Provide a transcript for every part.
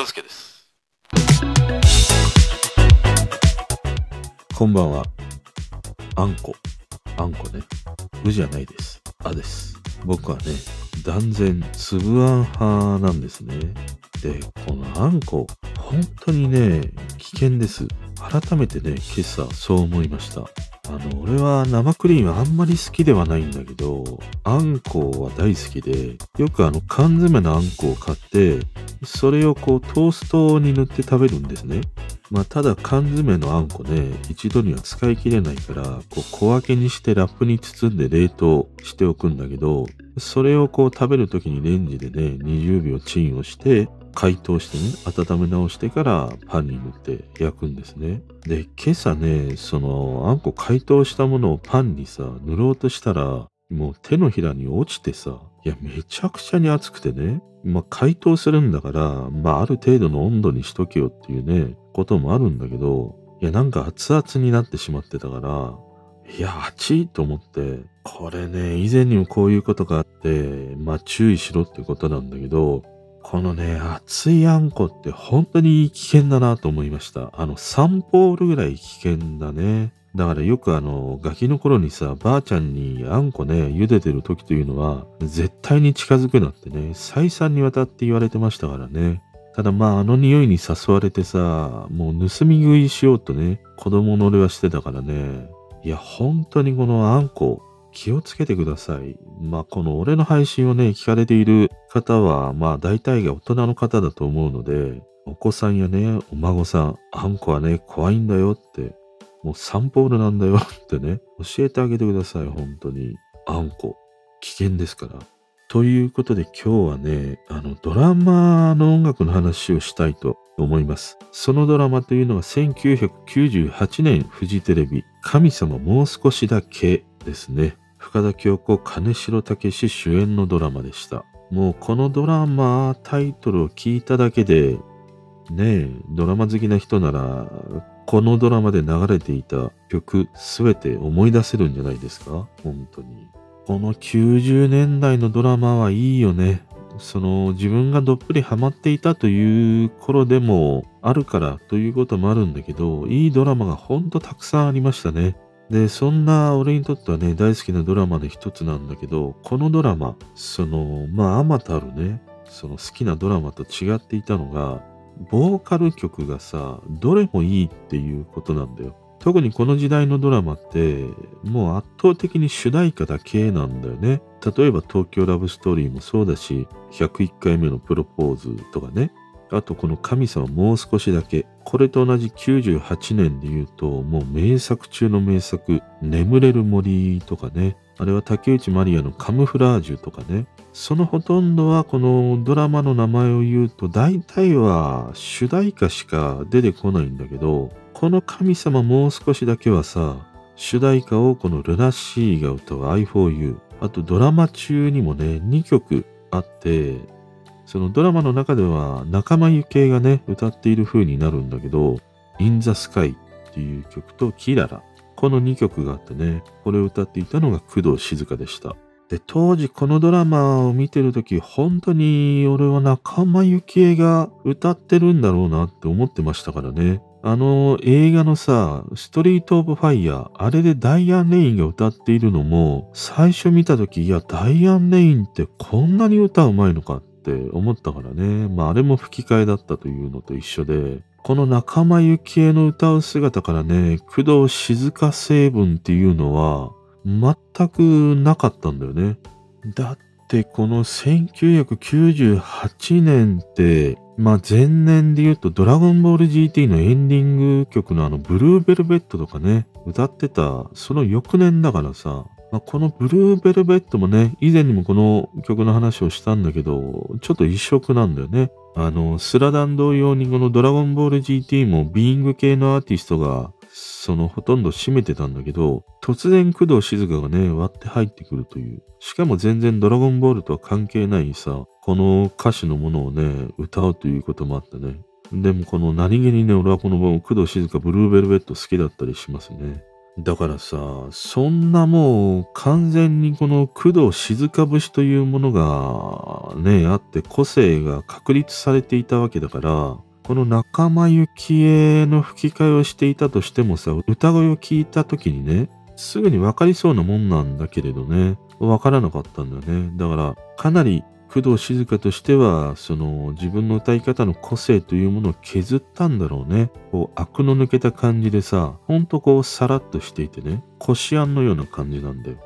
大輔です。こんばんは。あんこ。あんこね。うじゃないです。あです。僕はね、断然粒あん派なんですね。で、このあんこ、本当にね、危険です。改めてね、今朝そう思いました。あの、俺は生クリームあんまり好きではないんだけど、あんこは大好きで、よくあの缶詰のあんこを買って、それをこうトーストに塗って食べるんですね。まあ、ただ缶詰のあんこね、一度には使い切れないから、こう小分けにしてラップに包んで冷凍しておくんだけど、それをこう食べるときにレンジでね、20秒チンをして、解凍してね、温め直してからパンに塗って焼くんですね。で、今朝ね、そのあんこ解凍したものをパンにさ、塗ろうとしたら、もう手のひらに落ちてさ、いや、めちゃくちゃに熱くてね、まあ、解凍するんだから、まあ、ある程度の温度にしとけよっていうね、こともあるんだけど、いや、なんか熱々になってしまってたから、いや、熱いと思って、これね、以前にもこういうことがあって、まあ、注意しろってことなんだけど、このね、熱いあんこって本当に危険だなと思いました。あの、サンポールぐらい危険だね。だからよくあの、ガキの頃にさ、ばあちゃんにあんこね、茹でてる時というのは、絶対に近づくなってね、再三にわたって言われてましたからね。ただまあ、あの匂いに誘われてさ、もう盗み食いしようとね、子供の俺はしてたからね。いや、本当にこのあんこ、気をつけてください。まあ、この俺の配信をね、聞かれている方は、まあ、大体が大人の方だと思うので、お子さんやね、お孫さん、あんこはね、怖いんだよって、もうサンポールなんだよってね、教えてあげてください、本当に。あんこ、危険ですから。ということで今日はね、あの、ドラマの音楽の話をしたいと思います。そのドラマというのは1998年フジテレビ、神様もう少しだけですね。深田恭子、金城武主演のドラマでした。もうこのドラマ、タイトルを聞いただけで、ねえ、ドラマ好きな人なら、このドラマで流れていた曲、すべて思い出せるんじゃないですか？本当に。この90年代のドラマはいいよね。その自分がどっぷりハマっていたという頃でもあるからということもあるんだけど、いいドラマがほんとたくさんありましたね。で、そんな俺にとってはね、大好きなドラマの一つなんだけど、このドラマ、その、まあ、あまたあるね、その好きなドラマと違っていたのが、ボーカル曲がさ、どれもいいっていうことなんだよ。特にこの時代のドラマって、もう圧倒的に主題歌だけなんだよね。例えば東京ラブストーリーもそうだし、101回目のプロポーズとかね。あとこの神様もう少しだけ。これと同じ98年で言うと、もう名作中の名作、眠れる森とかね。あれは竹内まりやのカムフラージュとかね。そのほとんどはこのドラマの名前を言うと大体は主題歌しか出てこないんだけど、この神様もう少しだけはさ、主題歌をこのルナシーが歌う I4U、あとドラマ中にもね、2曲あって、そのドラマの中では仲間由紀恵がね、歌っている風になるんだけど、In the Sky っていう曲とキララ、この2曲があってね、これを歌っていたのが工藤静香でした。で、当時このドラマを見てるとき、本当に俺は仲間由紀恵が歌ってるんだろうなって思ってましたからね。あの映画のさ、ストリート・オブ・ファイヤー、あれでダイアン・レインが歌っているのも、最初見たとき、いや、ダイアン・レインってこんなに歌うまいのかって思ったからね。まあ、あれも吹き替えだったというのと一緒で、この仲間由紀恵の歌う姿からね、工藤静香成分っていうのは、全くなかったんだよね。だってこの1998年って、まあ前年で言うとドラゴンボール GT のエンディング曲のあのブルーベルベットとかね、歌ってたその翌年だからさ、まあ、このブルーベルベットもね、以前にもこの曲の話をしたんだけど、ちょっと異色なんだよね。あの、スラダン同様にこのドラゴンボール GT もビーイング系のアーティストがそのほとんど占めてたんだけど、突然工藤静香がね、割って入ってくるという。しかも全然ドラゴンボールとは関係ないさ、この歌詞のものをね、歌うということもあってね。でもこの何気にね、俺はこの工藤静香ブルーベルベット好きだったりしますね。だからさ、そんなもう完全にこの工藤静香節というものがね、あって個性が確立されていたわけだから、この仲間由紀恵の吹き替えをしていたとしてもさ、歌声を聞いた時にね、すぐにわかりそうなもんなんだけれどね、わからなかったんだよね。だから、かなり工藤静香としては、その自分の歌い方の個性というものを削ったんだろうね。こう、悪の抜けた感じでさ、ほんとこう、さらっとしていてね、こしあんのような感じなんだよ。ね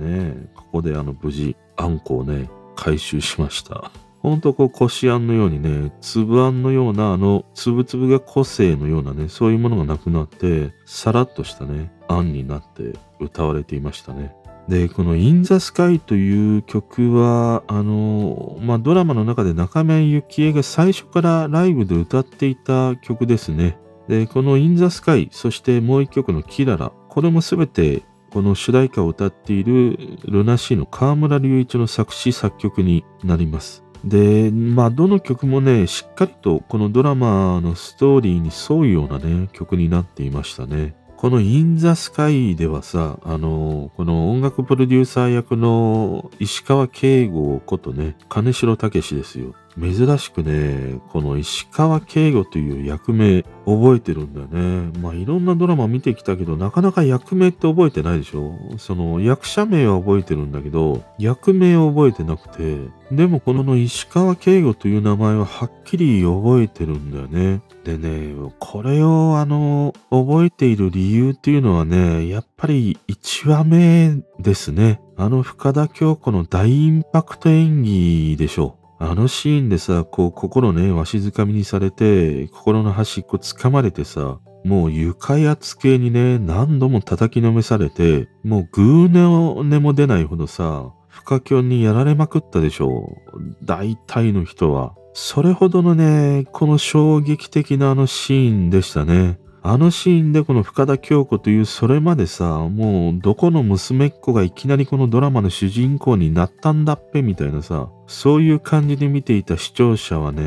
え、ここであの、無事、あんこをね、回収しました。ほんとこう、こしあんのようにね、粒あんのような、あの、粒々が個性のようなね、そういうものがなくなって、さらっとしたね、あんになって歌われていましたね。で、この In the Sky という曲は、あの、まあ、ドラマの中で中面幸恵が最初からライブで歌っていた曲ですね。で、この In the Sky、そしてもう一曲のキララ、これもすべてこの主題歌を歌っているルナシーの河村隆一の作詞作曲になります。で、まあ、どの曲もね、しっかりとこのドラマのストーリーに沿うようなね、曲になっていましたね。このインザスカイではさ、あの、この音楽プロデューサー役の石川慶吾ことね、金城武ですよ。珍しくね、この石川慶吾という役名覚えてるんだよね。まあいろんなドラマ見てきたけど、なかなか役名って覚えてないでしょその役者名は覚えてるんだけど、役名を覚えてなくて、でもこの石川慶吾という名前ははっきり覚えてるんだよね。でね、これをあの、覚えている理由っていうのはね、やっぱり1話目ですね。あの深田京子の大インパクト演技でしょう。あのシーンでさ、こう、心ね、わしづかみにされて、心の端っこ掴まれてさ、もう床や机にね、何度も叩きのめされて、もうグーの音も出ないほどさ、不可教にやられまくったでしょう。大体の人は。それほどのね、この衝撃的なあのシーンでしたね。あのシーンでこの深田京子というそれまでさ、もうどこの娘っ子がいきなりこのドラマの主人公になったんだっぺみたいなさ、そういう感じで見ていた視聴者はね、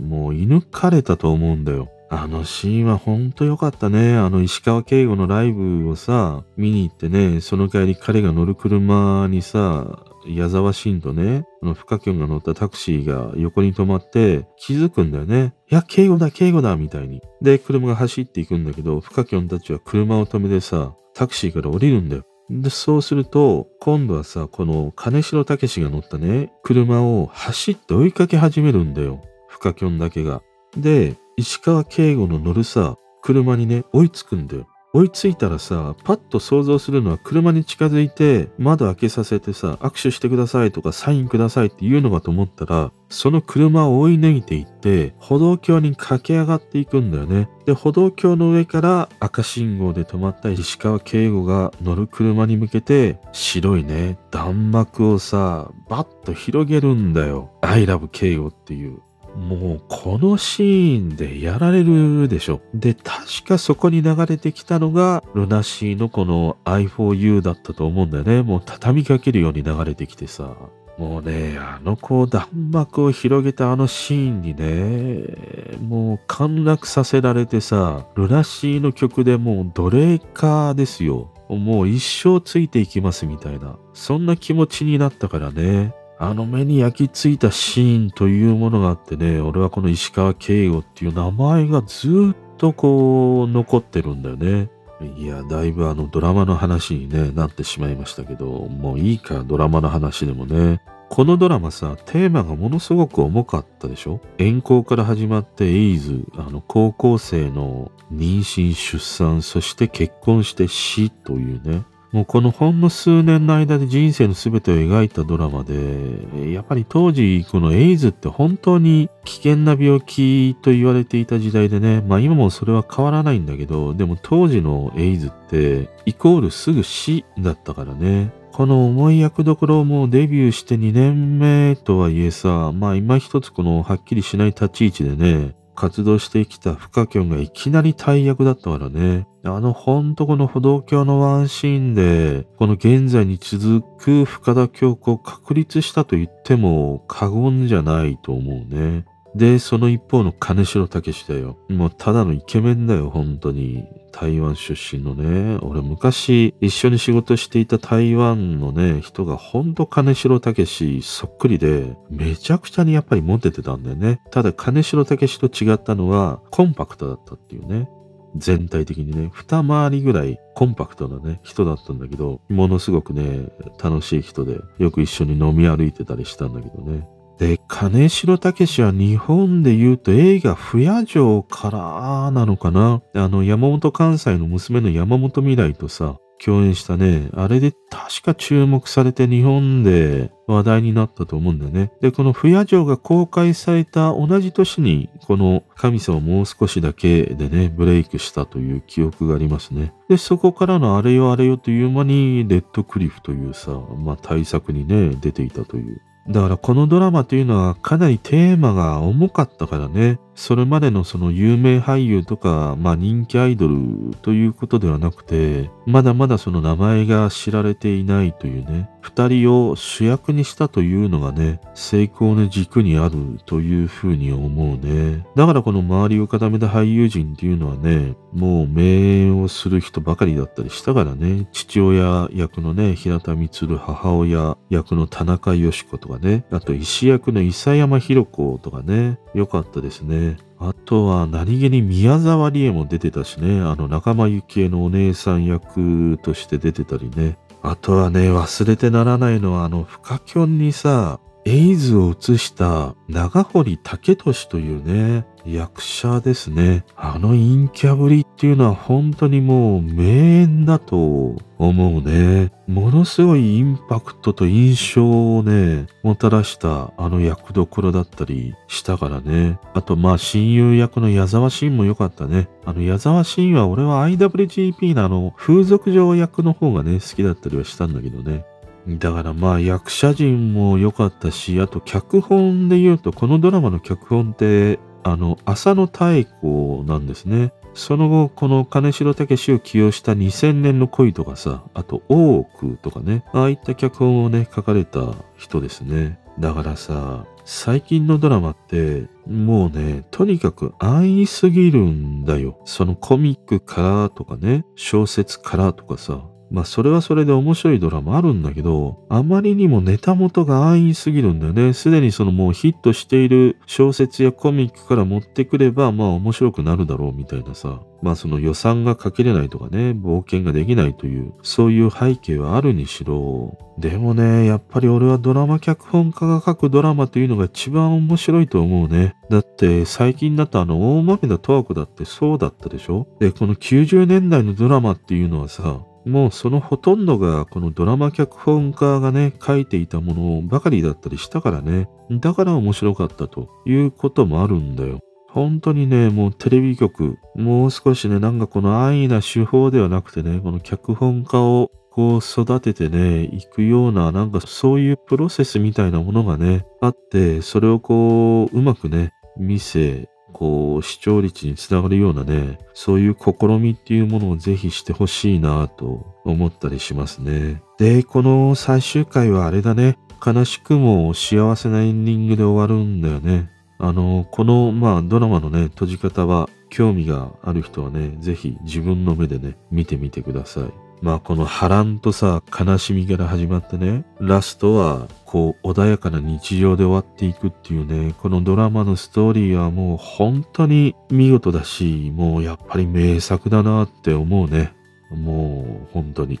もう射抜かれたと思うんだよ。あのシーンはほんと良かったね。あの石川慶吾のライブをさ、見に行ってね、その帰り彼が乗る車にさ、矢沢慎とね、この深京が乗ったタクシーが横に止まって気づくんだよね。いや、敬語だ、敬語だ、みたいに。で、車が走っていくんだけど、深京たちは車を止めてさ、タクシーから降りるんだよ。で、そうすると、今度はさ、この金城武が乗ったね、車を走って追いかけ始めるんだよ。深京だけが。で、石川敬吾の乗るさ、車にね、追いつくんだよ。追いついたらさ、パッと想像するのは車に近づいて窓開けさせてさ、握手してくださいとかサインくださいって言うのかと思ったら、その車を追い抜いていって、歩道橋に駆け上がっていくんだよね。で、歩道橋の上から赤信号で止まった石川慶吾が乗る車に向けて、白いね、弾幕をさ、バッと広げるんだよ。I love 慶吾っていう。もうこのシーンでやられるでしょ。で、確かそこに流れてきたのが、ルナシーのこの i4u だったと思うんだよね。もう畳みかけるように流れてきてさ。もうね、あの子弾幕を広げたあのシーンにね、もう陥落させられてさ、ルナシーの曲でもう奴隷化ですよ。もう一生ついていきますみたいな。そんな気持ちになったからね。あの目に焼き付いたシーンというものがあってね、俺はこの石川慶吾っていう名前がずっとこう残ってるんだよね。いや、だいぶあのドラマの話に、ね、なってしまいましたけど、もういいか、ドラマの話でもね。このドラマさ、テーマがものすごく重かったでしょ？遠行から始まってエイズ、あの高校生の妊娠、出産、そして結婚して死というね。もうこのほんの数年の間で人生の全てを描いたドラマで、やっぱり当時このエイズって本当に危険な病気と言われていた時代でね、まあ今もそれは変わらないんだけど、でも当時のエイズってイコールすぐ死だったからね。この重い役どころもデビューして2年目とはいえさ、まあ今一つこのはっきりしない立ち位置でね、活動してきたフカキョンがいきなり大役だったからね。あのほんとこの歩道橋のワンシーンで、この現在に続く深田京子を確立したと言っても過言じゃないと思うね。で、その一方の金城武史だよ。もうただのイケメンだよ、本当に。台湾出身のね。俺昔一緒に仕事していた台湾のね、人がほんと金城武史そっくりで、めちゃくちゃにやっぱりモテてたんだよね。ただ金城武史と違ったのは、コンパクトだったっていうね。全体的にね、二回りぐらいコンパクトなね、人だったんだけど、ものすごくね、楽しい人で、よく一緒に飲み歩いてたりしたんだけどね。で、金城武は日本で言うと映画不夜城からなのかな？あの、山本関西の娘の山本未来とさ、共演したね、あれで確か注目されて日本で話題になったと思うんだよね。で、この不夜城が公開された同じ年に、この神様もう少しだけでね、ブレイクしたという記憶がありますね。で、そこからのあれよあれよという間に、レッドクリフというさ、まあ対策にね、出ていたという。だからこのドラマというのはかなりテーマが重かったからね。それまでのその有名俳優とか、まあ人気アイドルということではなくて、まだまだその名前が知られていないというね、二人を主役にしたというのがね、成功の軸にあるというふうに思うね。だからこの周りを固めた俳優陣っていうのはね、もう名演をする人ばかりだったりしたからね、父親役のね、平田光母親役の田中よし子とかね、あと医役の伊佐山弘子とかね、よかったですね。あとは何気に宮沢りえも出てたしね、あの仲間由紀恵のお姉さん役として出てたりね。あとはね、忘れてならないのはあの、フカキョンにさ、エイズを映した長堀武俊というね、役者ですね。あの陰キャぶりっていうのは本当にもう名演だと思うね。ものすごいインパクトと印象をね、もたらしたあの役どころだったりしたからね。あとまあ親友役の矢沢慎も良かったね。あの矢沢慎は俺は IWGP のあの風俗嬢役の方がね、好きだったりはしたんだけどね。だからまあ役者陣も良かったし、あと脚本で言うとこのドラマの脚本ってあの浅野太子なんですね。その後、この金城武を起用した2000年の恋とかさ、あと大奥とかね、ああいった脚本をね、書かれた人ですね。だからさ、最近のドラマって、もうね、とにかく安易すぎるんだよ。そのコミックからとかね、小説からとかさ、まあそれはそれで面白いドラマあるんだけど、あまりにもネタ元が安易すぎるんだよね。すでにそのもうヒットしている小説やコミックから持ってくれば、まあ面白くなるだろうみたいなさ。まあその予算がかけれないとかね、冒険ができないという、そういう背景はあるにしろ。でもね、やっぱり俺はドラマ脚本家が書くドラマというのが一番面白いと思うね。だって最近だとあの大豆田十和子だってそうだったでしょで、この90年代のドラマっていうのはさ、もうそのほとんどがこのドラマ脚本家がね、書いていたものばかりだったりしたからね。だから面白かったということもあるんだよ。本当にね、もうテレビ局、もう少しね、なんかこの安易な手法ではなくてね、この脚本家をこう育ててね、いくような、なんかそういうプロセスみたいなものがね、あって、それをこう、うまくね、見せ、こう、視聴率につながるようなね、そういう試みっていうものをぜひしてほしいなと思ったりしますね。で、この最終回はあれだね、悲しくも幸せなエンディングで終わるんだよね。あの、この、まあ、ドラマのね、閉じ方は、興味がある人はね、ぜひ自分の目でね、見てみてください。まあこの波乱とさ、悲しみから始まってね、ラストはこう穏やかな日常で終わっていくっていうね、このドラマのストーリーはもう本当に見事だし、もうやっぱり名作だなって思うね。もう本当に。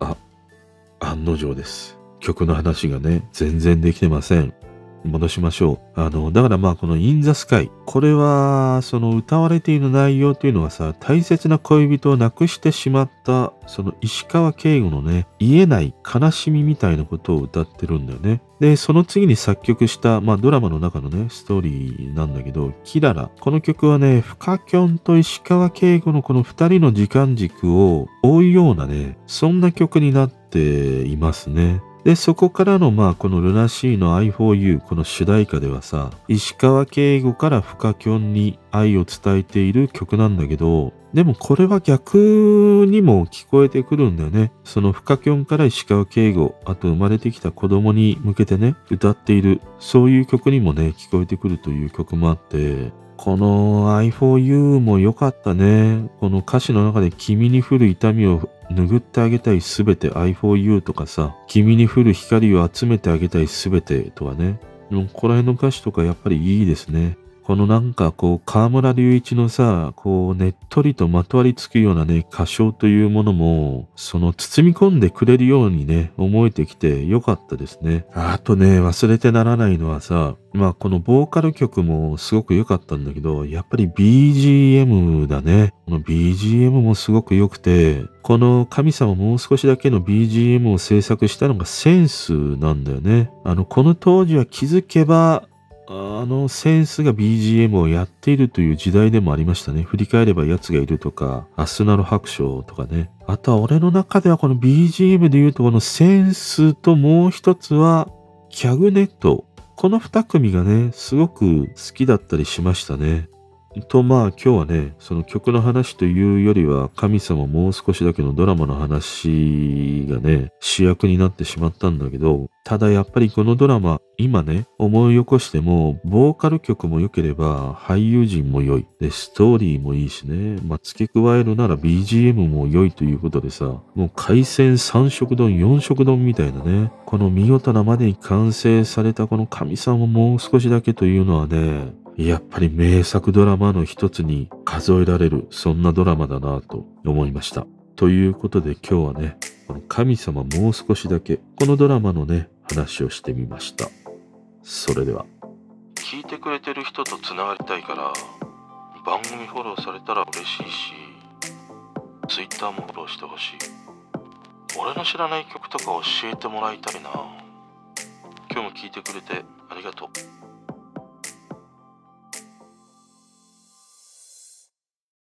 あ、案の定です。曲の話がね、全然できてません。戻しましょう。あの、だからまあこの In the Sky。これは、その歌われている内容というのはさ、大切な恋人を亡くしてしまった、その石川慶吾のね、言えない悲しみみたいなことを歌ってるんだよね。で、その次に作曲した、まあドラマの中のね、ストーリーなんだけど、キララ。この曲はね、フカキョンと石川慶吾のこの二人の時間軸を追うようなね、そんな曲になっていますね。で、そこからの、まあ、このルナシーの I4U、この主題歌ではさ、石川慶吾からフカキョンに愛を伝えている曲なんだけど、でもこれは逆にも聞こえてくるんだよね。そのフカキョンから石川敬吾、あと生まれてきた子供に向けてね、歌っている、そういう曲にもね、聞こえてくるという曲もあって、この i4u も良かったね。この歌詞の中で君に降る痛みを拭ってあげたいすべて i4u とかさ、君に降る光を集めてあげたいすべてとかね。ここら辺の歌詞とかやっぱりいいですね。このなんかこう、河村隆一のさ、こう、ねっとりとまとわりつくようなね、歌唱というものも、その包み込んでくれるようにね、思えてきてよかったですね。あとね、忘れてならないのはさ、まあこのボーカル曲もすごく良かったんだけど、やっぱり BGM だね。この BGM もすごく良くて、この神様もう少しだけの BGM を制作したのがセンスなんだよね。あの、この当時は気づけばあのセンスが BGM をやっているという時代でもありましたね。振り返れば奴がいるとか、アスナの白書とかね。あとは俺の中ではこの BGM で言うとこのセンスともう一つはキャグネット。この二組がね、すごく好きだったりしましたね。とまあ今日はね、その曲の話というよりは神様もう少しだけのドラマの話がね、主役になってしまったんだけど、ただやっぱりこのドラマ、今ね、思い起こしても、ボーカル曲も良ければ俳優陣も良い。で、ストーリーもいいしね、まあ、付け加えるなら BGM も良いということでさ、もう海鮮3色丼、4色丼みたいなね、この見事なまでに完成されたこの神様もう少しだけというのはね、やっぱり名作ドラマの一つに数えられる、そんなドラマだなと思いました。ということで今日はね、この神様もう少しだけ、このドラマのね、話をしてみました。それでは。聞いてくれてる人と繋がりたいから、番組フォローされたら嬉しいし、Twitter もフォローしてほしい。俺の知らない曲とか教えてもらいたいな。今日も聞いてくれてありがとう。